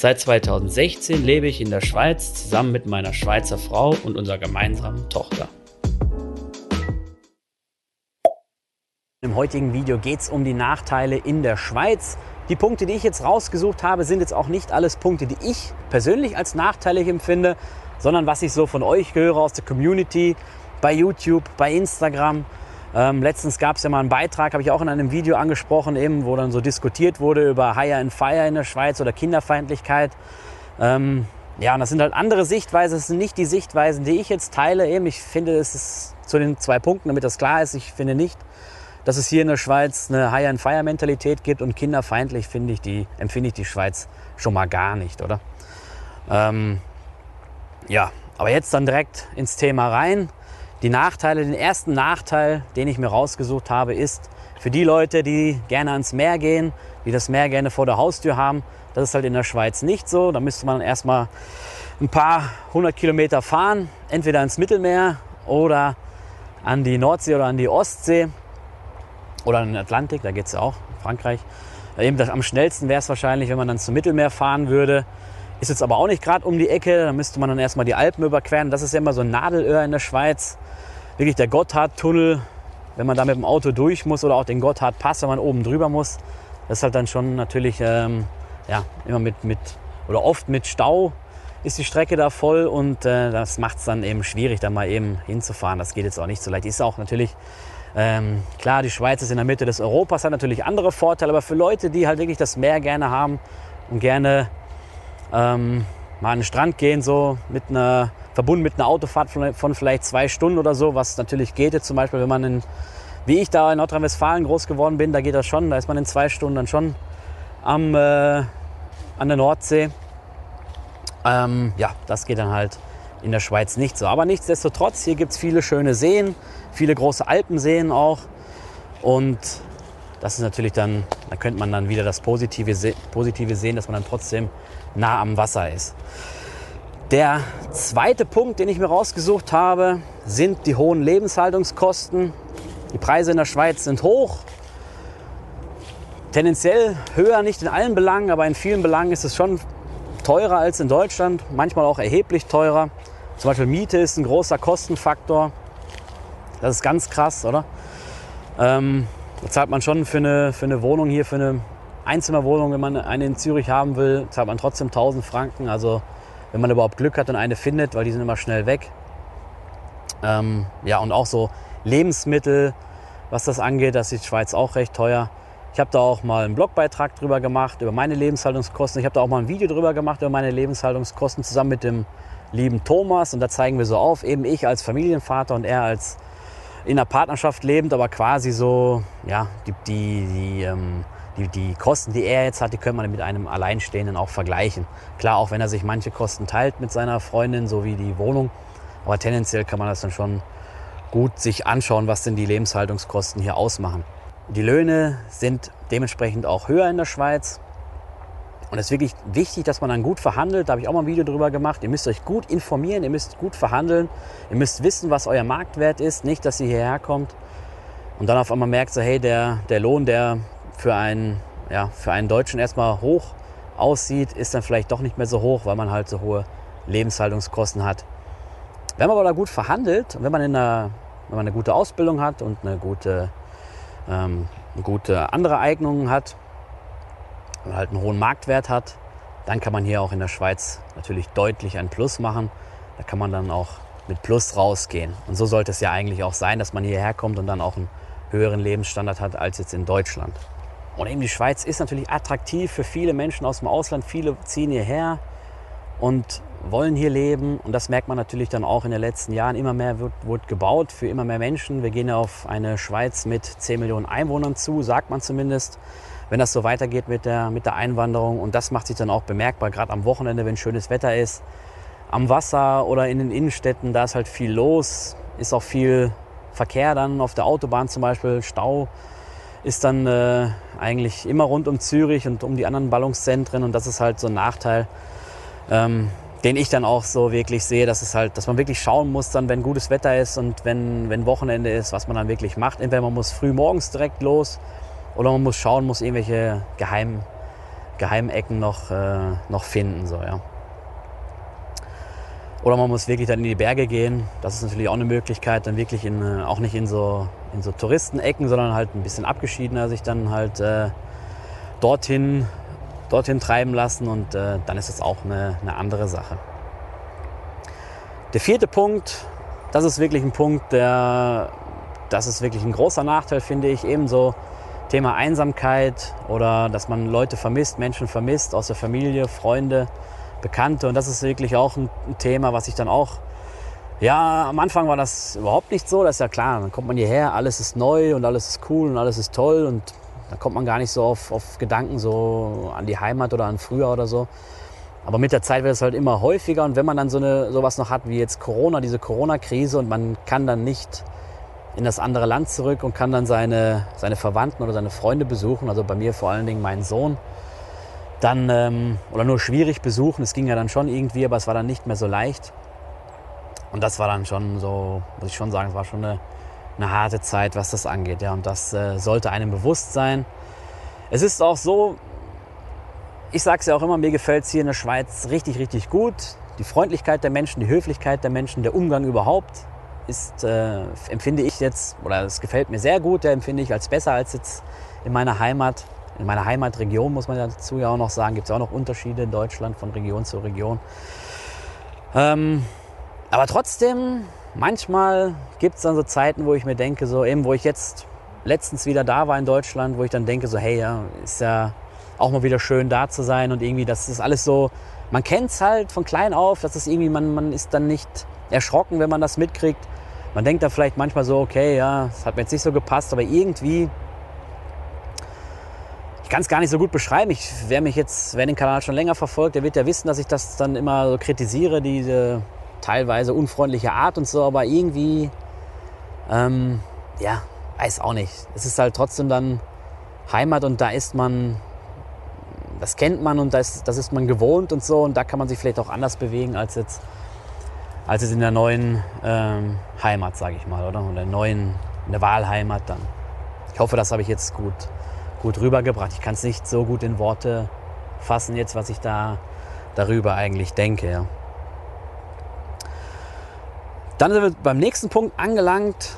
Seit 2016 lebe ich in der Schweiz zusammen mit meiner Schweizer Frau und unserer gemeinsamen Tochter. Im heutigen Video geht es um die Nachteile in der Schweiz. Die Punkte, die ich jetzt rausgesucht habe, sind jetzt auch nicht alles Punkte, die ich persönlich als nachteilig empfinde, sondern was ich so von euch höre aus der Community, bei YouTube, bei Instagram. Ähm, letztens gab es ja mal einen Beitrag, habe ich auch in einem Video angesprochen, eben, wo dann so diskutiert wurde über Hire and Fire in der Schweiz oder Kinderfeindlichkeit. Ähm, ja, und das sind halt andere Sichtweisen, das sind nicht die Sichtweisen, die ich jetzt teile. Eben, ich finde, es ist zu den zwei Punkten, damit das klar ist, ich finde nicht, dass es hier in der Schweiz eine Hire and Fire Mentalität gibt und kinderfeindlich finde ich die, empfinde ich die Schweiz schon mal gar nicht, oder? Ähm, ja, aber jetzt dann direkt ins Thema rein. Die Nachteile, den ersten Nachteil, den ich mir rausgesucht habe, ist für die Leute, die gerne ans Meer gehen, die das Meer gerne vor der Haustür haben. Das ist halt in der Schweiz nicht so. Da müsste man erstmal ein paar hundert Kilometer fahren, entweder ins Mittelmeer oder an die Nordsee oder an die Ostsee oder an den Atlantik, da geht es ja auch, Frankreich. Eben am schnellsten wäre es wahrscheinlich, wenn man dann zum Mittelmeer fahren würde. Ist jetzt aber auch nicht gerade um die Ecke, da müsste man dann erstmal die Alpen überqueren. Das ist ja immer so ein Nadelöhr in der Schweiz wirklich der Gotthardtunnel, wenn man da mit dem Auto durch muss oder auch den Gotthardpass, wenn man oben drüber muss, das ist halt dann schon natürlich ähm, ja, immer mit, mit oder oft mit Stau ist die Strecke da voll und äh, das macht es dann eben schwierig, da mal eben hinzufahren. Das geht jetzt auch nicht so leicht. Ist auch natürlich ähm, klar, die Schweiz ist in der Mitte des Europas, hat natürlich andere Vorteile, aber für Leute, die halt wirklich das Meer gerne haben und gerne ähm, mal an den Strand gehen, so mit einer verbunden mit einer Autofahrt von, von vielleicht zwei Stunden oder so, was natürlich geht jetzt zum Beispiel, wenn man in, wie ich da in Nordrhein-Westfalen groß geworden bin, da geht das schon, da ist man in zwei Stunden dann schon am, äh, an der Nordsee. Ähm, ja, das geht dann halt in der Schweiz nicht so. Aber nichtsdestotrotz, hier gibt es viele schöne Seen, viele große Alpenseen auch. Und das ist natürlich dann, da könnte man dann wieder das Positive, Positive sehen, dass man dann trotzdem nah am Wasser ist. Der zweite Punkt, den ich mir rausgesucht habe, sind die hohen Lebenshaltungskosten. Die Preise in der Schweiz sind hoch. Tendenziell höher, nicht in allen Belangen, aber in vielen Belangen ist es schon teurer als in Deutschland, manchmal auch erheblich teurer. Zum Beispiel Miete ist ein großer Kostenfaktor. Das ist ganz krass, oder? Ähm, da zahlt man schon für eine, für eine Wohnung hier, für eine Einzimmerwohnung, wenn man eine in Zürich haben will, zahlt man trotzdem 1000 Franken. Also wenn man überhaupt Glück hat und eine findet, weil die sind immer schnell weg. Ähm, ja, und auch so Lebensmittel, was das angeht, das ist die Schweiz auch recht teuer. Ich habe da auch mal einen Blogbeitrag drüber gemacht, über meine Lebenshaltungskosten. Ich habe da auch mal ein Video drüber gemacht, über meine Lebenshaltungskosten, zusammen mit dem lieben Thomas. Und da zeigen wir so auf, eben ich als Familienvater und er als in einer Partnerschaft lebend, aber quasi so, ja, die, die, die ähm, die, die Kosten, die er jetzt hat, die könnte man mit einem Alleinstehenden auch vergleichen. Klar, auch wenn er sich manche Kosten teilt mit seiner Freundin, so wie die Wohnung, aber tendenziell kann man das dann schon gut sich anschauen, was denn die Lebenshaltungskosten hier ausmachen. Die Löhne sind dementsprechend auch höher in der Schweiz. Und es ist wirklich wichtig, dass man dann gut verhandelt. Da habe ich auch mal ein Video drüber gemacht. Ihr müsst euch gut informieren, ihr müsst gut verhandeln. Ihr müsst wissen, was euer Marktwert ist. Nicht, dass ihr hierher kommt und dann auf einmal merkt, so, hey, der, der Lohn, der für einen, ja, für einen Deutschen erstmal hoch aussieht, ist dann vielleicht doch nicht mehr so hoch, weil man halt so hohe Lebenshaltungskosten hat. Wenn man aber da gut verhandelt und wenn man, in einer, wenn man eine gute Ausbildung hat und eine gute, ähm, gute andere Eignungen hat und halt einen hohen Marktwert hat, dann kann man hier auch in der Schweiz natürlich deutlich ein Plus machen. Da kann man dann auch mit Plus rausgehen. Und so sollte es ja eigentlich auch sein, dass man hierher kommt und dann auch einen höheren Lebensstandard hat als jetzt in Deutschland. Und eben die Schweiz ist natürlich attraktiv für viele Menschen aus dem Ausland. Viele ziehen hierher und wollen hier leben. Und das merkt man natürlich dann auch in den letzten Jahren. Immer mehr wird, wird gebaut für immer mehr Menschen. Wir gehen ja auf eine Schweiz mit 10 Millionen Einwohnern zu, sagt man zumindest, wenn das so weitergeht mit der, mit der Einwanderung. Und das macht sich dann auch bemerkbar, gerade am Wochenende, wenn schönes Wetter ist. am Wasser oder in den Innenstädten, da ist halt viel los, ist auch viel Verkehr dann auf der Autobahn zum Beispiel, Stau ist dann äh, eigentlich immer rund um Zürich und um die anderen Ballungszentren und das ist halt so ein Nachteil, ähm, den ich dann auch so wirklich sehe, dass es halt, dass man wirklich schauen muss, dann wenn gutes Wetter ist und wenn, wenn Wochenende ist, was man dann wirklich macht. Entweder man muss früh morgens direkt los oder man muss schauen, muss irgendwelche Geheim, Geheimecken noch, äh, noch finden. So, ja. Oder man muss wirklich dann in die Berge gehen. Das ist natürlich auch eine Möglichkeit, dann wirklich in, äh, auch nicht in so, in so Touristenecken, sondern halt ein bisschen abgeschiedener sich dann halt äh, dorthin, dorthin treiben lassen und äh, dann ist es auch eine, eine andere Sache. Der vierte Punkt, das ist wirklich ein Punkt, der, das ist wirklich ein großer Nachteil, finde ich, ebenso Thema Einsamkeit oder dass man Leute vermisst, Menschen vermisst aus der Familie, Freunde. Bekannte. Und das ist wirklich auch ein, Thema, was ich dann auch, ja, am Anfang war das überhaupt nicht so. Das ist ja klar, dann kommt man hierher, alles ist neu und alles ist cool und alles ist toll und da kommt man gar nicht so auf, auf Gedanken so an die Heimat oder an früher oder so. Aber mit der Zeit wird es halt immer häufiger und wenn man dann so eine, sowas noch hat wie jetzt Corona, diese Corona-Krise und man kann dann nicht in das andere Land zurück und kann dann seine, seine Verwandten oder seine Freunde besuchen, also bei mir vor allen Dingen meinen Sohn, dann, ähm, oder nur schwierig besuchen. Es ging ja dann schon irgendwie, aber es war dann nicht mehr so leicht. Und das war dann schon so, muss ich schon sagen, es war schon eine, eine harte Zeit, was das angeht. Ja, und das äh, sollte einem bewusst sein. Es ist auch so, ich sage es ja auch immer, mir gefällt es hier in der Schweiz richtig, richtig gut. Die Freundlichkeit der Menschen, die Höflichkeit der Menschen, der Umgang überhaupt ist, äh, empfinde ich jetzt, oder es gefällt mir sehr gut, der empfinde ich als besser als jetzt in meiner Heimat. In meiner Heimatregion, muss man dazu ja auch noch sagen, gibt es auch noch Unterschiede in Deutschland von Region zu Region. Ähm, aber trotzdem, manchmal gibt es dann so Zeiten, wo ich mir denke, so eben, wo ich jetzt letztens wieder da war in Deutschland, wo ich dann denke, so, hey, ja, ist ja auch mal wieder schön da zu sein und irgendwie, das ist alles so, man kennt es halt von klein auf, dass es irgendwie, man, man ist dann nicht erschrocken, wenn man das mitkriegt. Man denkt da vielleicht manchmal so, okay, ja, das hat mir jetzt nicht so gepasst, aber irgendwie ich kann es gar nicht so gut beschreiben. Ich, wer mich jetzt, wer den Kanal schon länger verfolgt, der wird ja wissen, dass ich das dann immer so kritisiere, diese teilweise unfreundliche Art und so, aber irgendwie, ähm, ja, weiß auch nicht. Es ist halt trotzdem dann Heimat und da ist man, das kennt man und das, das ist man gewohnt und so und da kann man sich vielleicht auch anders bewegen als jetzt, als jetzt in der neuen ähm, Heimat, sage ich mal, oder? Und der neuen, in der Wahlheimat dann. Ich hoffe, das habe ich jetzt gut gut rübergebracht. Ich kann es nicht so gut in Worte fassen jetzt, was ich da darüber eigentlich denke. Dann sind wir beim nächsten Punkt angelangt.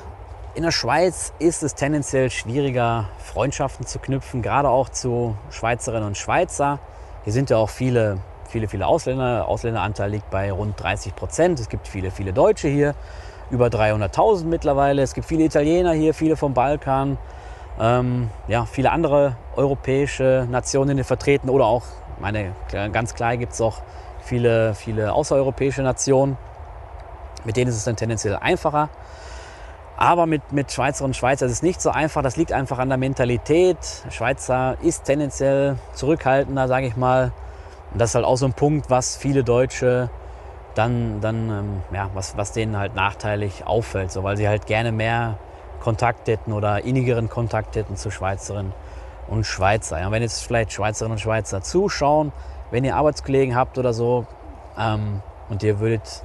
In der Schweiz ist es tendenziell schwieriger, Freundschaften zu knüpfen, gerade auch zu Schweizerinnen und Schweizer. Hier sind ja auch viele, viele, viele Ausländer. Der Ausländeranteil liegt bei rund 30 Prozent. Es gibt viele, viele Deutsche hier, über 300.000 mittlerweile. Es gibt viele Italiener hier, viele vom Balkan ähm, ja, viele andere europäische Nationen vertreten oder auch, meine, ganz klar gibt es auch viele, viele außereuropäische Nationen. Mit denen ist es dann tendenziell einfacher. Aber mit, mit Schweizerinnen und Schweizer ist es nicht so einfach. Das liegt einfach an der Mentalität. Schweizer ist tendenziell zurückhaltender, sage ich mal. Und das ist halt auch so ein Punkt, was viele Deutsche dann, dann ähm, ja, was, was denen halt nachteilig auffällt, so, weil sie halt gerne mehr Kontakt hätten oder innigeren Kontakt hätten zu Schweizerinnen und Schweizer. Ja, wenn jetzt vielleicht Schweizerinnen und Schweizer zuschauen, wenn ihr Arbeitskollegen habt oder so ähm, und ihr würdet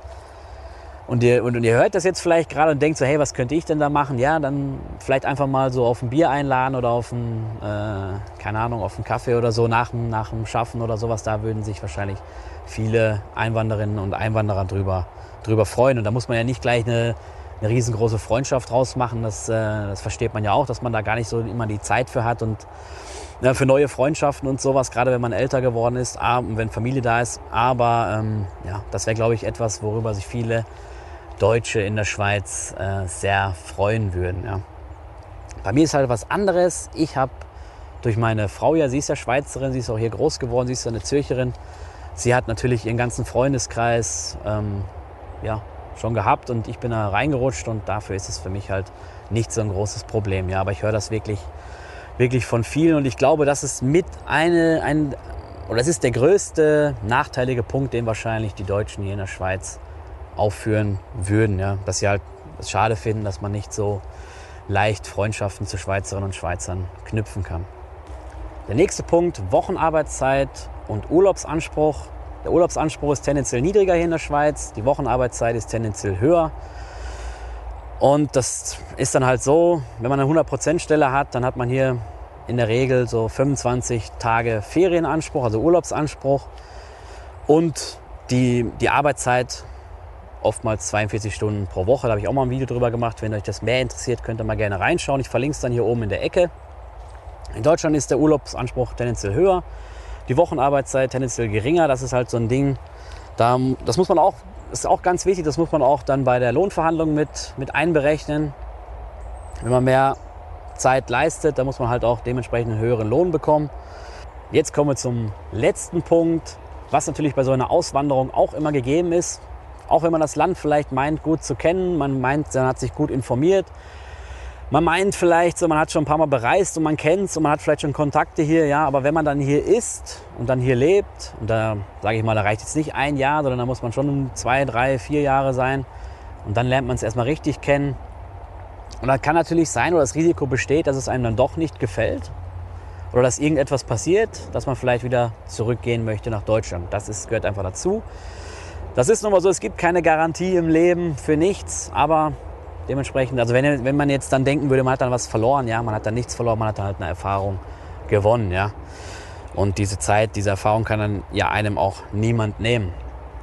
und ihr, und, und, ihr hört das jetzt vielleicht gerade und denkt so, hey, was könnte ich denn da machen? Ja, dann vielleicht einfach mal so auf ein Bier einladen oder auf ein, äh, keine Ahnung, auf einen Kaffee oder so nach, nach dem Schaffen oder sowas. Da würden sich wahrscheinlich viele Einwanderinnen und Einwanderer drüber, drüber freuen. Und da muss man ja nicht gleich eine, eine riesengroße Freundschaft draus machen. Das, äh, das versteht man ja auch, dass man da gar nicht so immer die Zeit für hat und ja, für neue Freundschaften und sowas, gerade wenn man älter geworden ist, und wenn Familie da ist. Aber ähm, ja, das wäre, glaube ich, etwas, worüber sich viele Deutsche in der Schweiz äh, sehr freuen würden. Ja. Bei mir ist halt was anderes. Ich habe durch meine Frau ja, sie ist ja Schweizerin, sie ist auch hier groß geworden, sie ist ja eine Zürcherin. Sie hat natürlich ihren ganzen Freundeskreis ähm, ja, schon gehabt und ich bin da reingerutscht und dafür ist es für mich halt nicht so ein großes Problem. Ja, aber ich höre das wirklich, wirklich von vielen und ich glaube, das ist mit eine, ein, oder es ist der größte nachteilige Punkt, den wahrscheinlich die Deutschen hier in der Schweiz aufführen würden. Ja? Dass sie halt es schade finden, dass man nicht so leicht Freundschaften zu Schweizerinnen und Schweizern knüpfen kann. Der nächste Punkt, Wochenarbeitszeit und Urlaubsanspruch. Der Urlaubsanspruch ist tendenziell niedriger hier in der Schweiz, die Wochenarbeitszeit ist tendenziell höher. Und das ist dann halt so, wenn man eine 100% Stelle hat, dann hat man hier in der Regel so 25 Tage Ferienanspruch, also Urlaubsanspruch. Und die, die Arbeitszeit oftmals 42 Stunden pro Woche. Da habe ich auch mal ein Video drüber gemacht. Wenn euch das mehr interessiert, könnt ihr mal gerne reinschauen. Ich verlinke es dann hier oben in der Ecke. In Deutschland ist der Urlaubsanspruch tendenziell höher, die Wochenarbeitszeit tendenziell geringer. Das ist halt so ein Ding, da, das muss man auch, ist auch ganz wichtig, das muss man auch dann bei der Lohnverhandlung mit, mit einberechnen. Wenn man mehr Zeit leistet, dann muss man halt auch dementsprechend einen höheren Lohn bekommen. Jetzt kommen wir zum letzten Punkt, was natürlich bei so einer Auswanderung auch immer gegeben ist. Auch wenn man das Land vielleicht meint, gut zu kennen, man meint, man hat sich gut informiert. Man meint vielleicht, so, man hat schon ein paar Mal bereist und man kennt es und man hat vielleicht schon Kontakte hier, ja, aber wenn man dann hier ist und dann hier lebt, und da sage ich mal, da reicht jetzt nicht ein Jahr, sondern da muss man schon zwei, drei, vier Jahre sein und dann lernt man es erstmal richtig kennen. Und dann kann natürlich sein, oder das Risiko besteht, dass es einem dann doch nicht gefällt oder dass irgendetwas passiert, dass man vielleicht wieder zurückgehen möchte nach Deutschland. Das ist, gehört einfach dazu. Das ist nun mal so, es gibt keine Garantie im Leben für nichts, aber dementsprechend, also wenn, wenn man jetzt dann denken würde, man hat dann was verloren, ja, man hat dann nichts verloren, man hat dann halt eine Erfahrung gewonnen, ja. Und diese Zeit, diese Erfahrung kann dann ja einem auch niemand nehmen.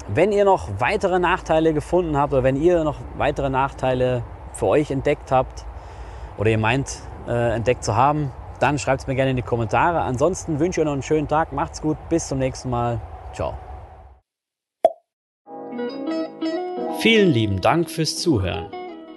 Wenn ihr noch weitere Nachteile gefunden habt oder wenn ihr noch weitere Nachteile für euch entdeckt habt oder ihr meint äh, entdeckt zu haben, dann schreibt es mir gerne in die Kommentare. Ansonsten wünsche ich euch noch einen schönen Tag, macht's gut, bis zum nächsten Mal. Ciao. Vielen lieben Dank fürs Zuhören.